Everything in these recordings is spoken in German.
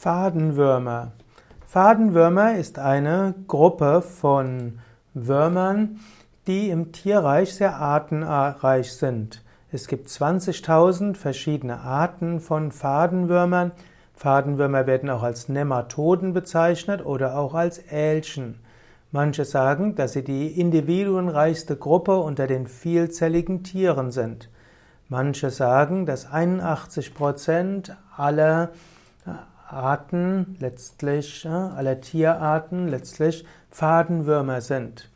Fadenwürmer. Fadenwürmer ist eine Gruppe von Würmern, die im Tierreich sehr artenreich sind. Es gibt 20.000 verschiedene Arten von Fadenwürmern. Fadenwürmer werden auch als Nematoden bezeichnet oder auch als Älchen. Manche sagen, dass sie die individuenreichste Gruppe unter den vielzelligen Tieren sind. Manche sagen, dass 81 Prozent aller Arten letztlich, aller Tierarten letztlich Fadenwürmer sind.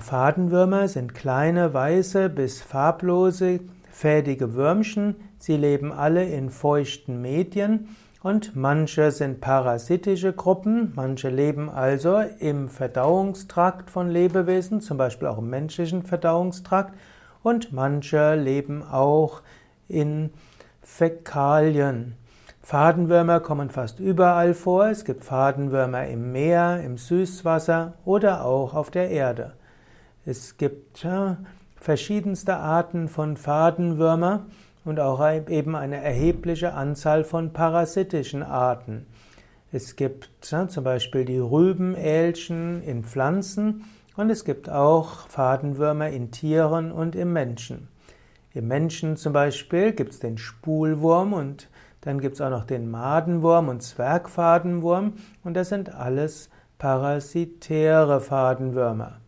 Fadenwürmer sind kleine, weiße bis farblose, fädige Würmchen. Sie leben alle in feuchten Medien und manche sind parasitische Gruppen, manche leben also im Verdauungstrakt von Lebewesen, zum Beispiel auch im menschlichen Verdauungstrakt und manche leben auch in Fäkalien. Fadenwürmer kommen fast überall vor. Es gibt Fadenwürmer im Meer, im Süßwasser oder auch auf der Erde. Es gibt verschiedenste Arten von Fadenwürmer und auch eben eine erhebliche Anzahl von parasitischen Arten. Es gibt zum Beispiel die Rübenälchen in Pflanzen und es gibt auch Fadenwürmer in Tieren und im Menschen. Im Menschen zum Beispiel gibt es den Spulwurm und dann gibt es auch noch den Madenwurm und Zwergfadenwurm und das sind alles parasitäre Fadenwürmer.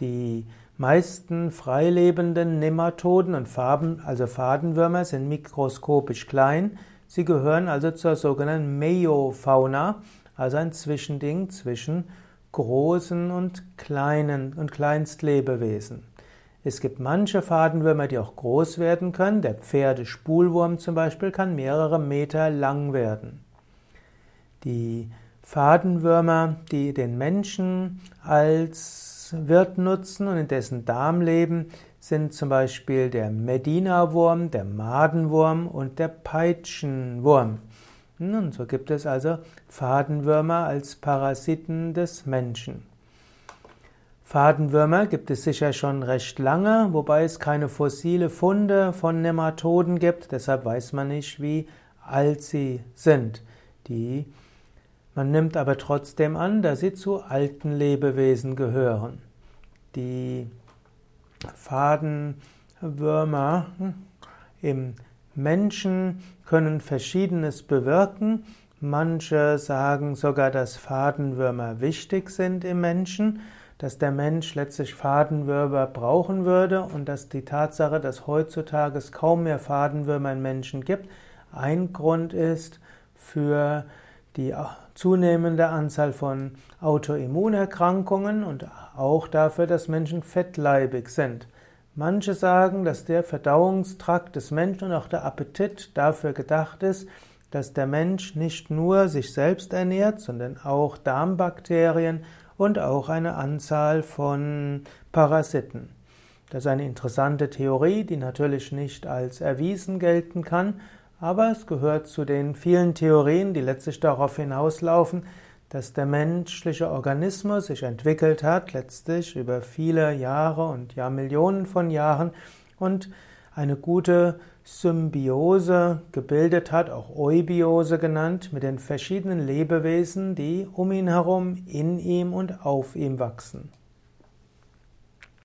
Die meisten freilebenden Nematoden und Farben, also Fadenwürmer, sind mikroskopisch klein. Sie gehören also zur sogenannten Meiofauna, also ein Zwischending zwischen großen und kleinen und Kleinstlebewesen. Es gibt manche Fadenwürmer, die auch groß werden können. Der Pferdespulwurm zum Beispiel kann mehrere Meter lang werden. Die Fadenwürmer, die den Menschen als Wirt nutzen und in dessen Darm leben, sind zum Beispiel der Medina-Wurm, der Madenwurm und der Peitschenwurm. Und so gibt es also Fadenwürmer als Parasiten des Menschen. Fadenwürmer gibt es sicher schon recht lange, wobei es keine fossile Funde von Nematoden gibt, deshalb weiß man nicht, wie alt sie sind. Die, man nimmt aber trotzdem an, dass sie zu alten Lebewesen gehören. Die Fadenwürmer hm, im Menschen können Verschiedenes bewirken. Manche sagen sogar, dass Fadenwürmer wichtig sind im Menschen dass der Mensch letztlich Fadenwürmer brauchen würde und dass die Tatsache, dass heutzutage es kaum mehr Fadenwürmer in Menschen gibt, ein Grund ist für die zunehmende Anzahl von Autoimmunerkrankungen und auch dafür, dass Menschen fettleibig sind. Manche sagen, dass der Verdauungstrakt des Menschen und auch der Appetit dafür gedacht ist, dass der Mensch nicht nur sich selbst ernährt, sondern auch Darmbakterien und auch eine Anzahl von Parasiten. Das ist eine interessante Theorie, die natürlich nicht als erwiesen gelten kann, aber es gehört zu den vielen Theorien, die letztlich darauf hinauslaufen, dass der menschliche Organismus sich entwickelt hat, letztlich über viele Jahre und Jahrmillionen von Jahren und eine gute Symbiose gebildet hat, auch Eubiose genannt, mit den verschiedenen Lebewesen, die um ihn herum, in ihm und auf ihm wachsen.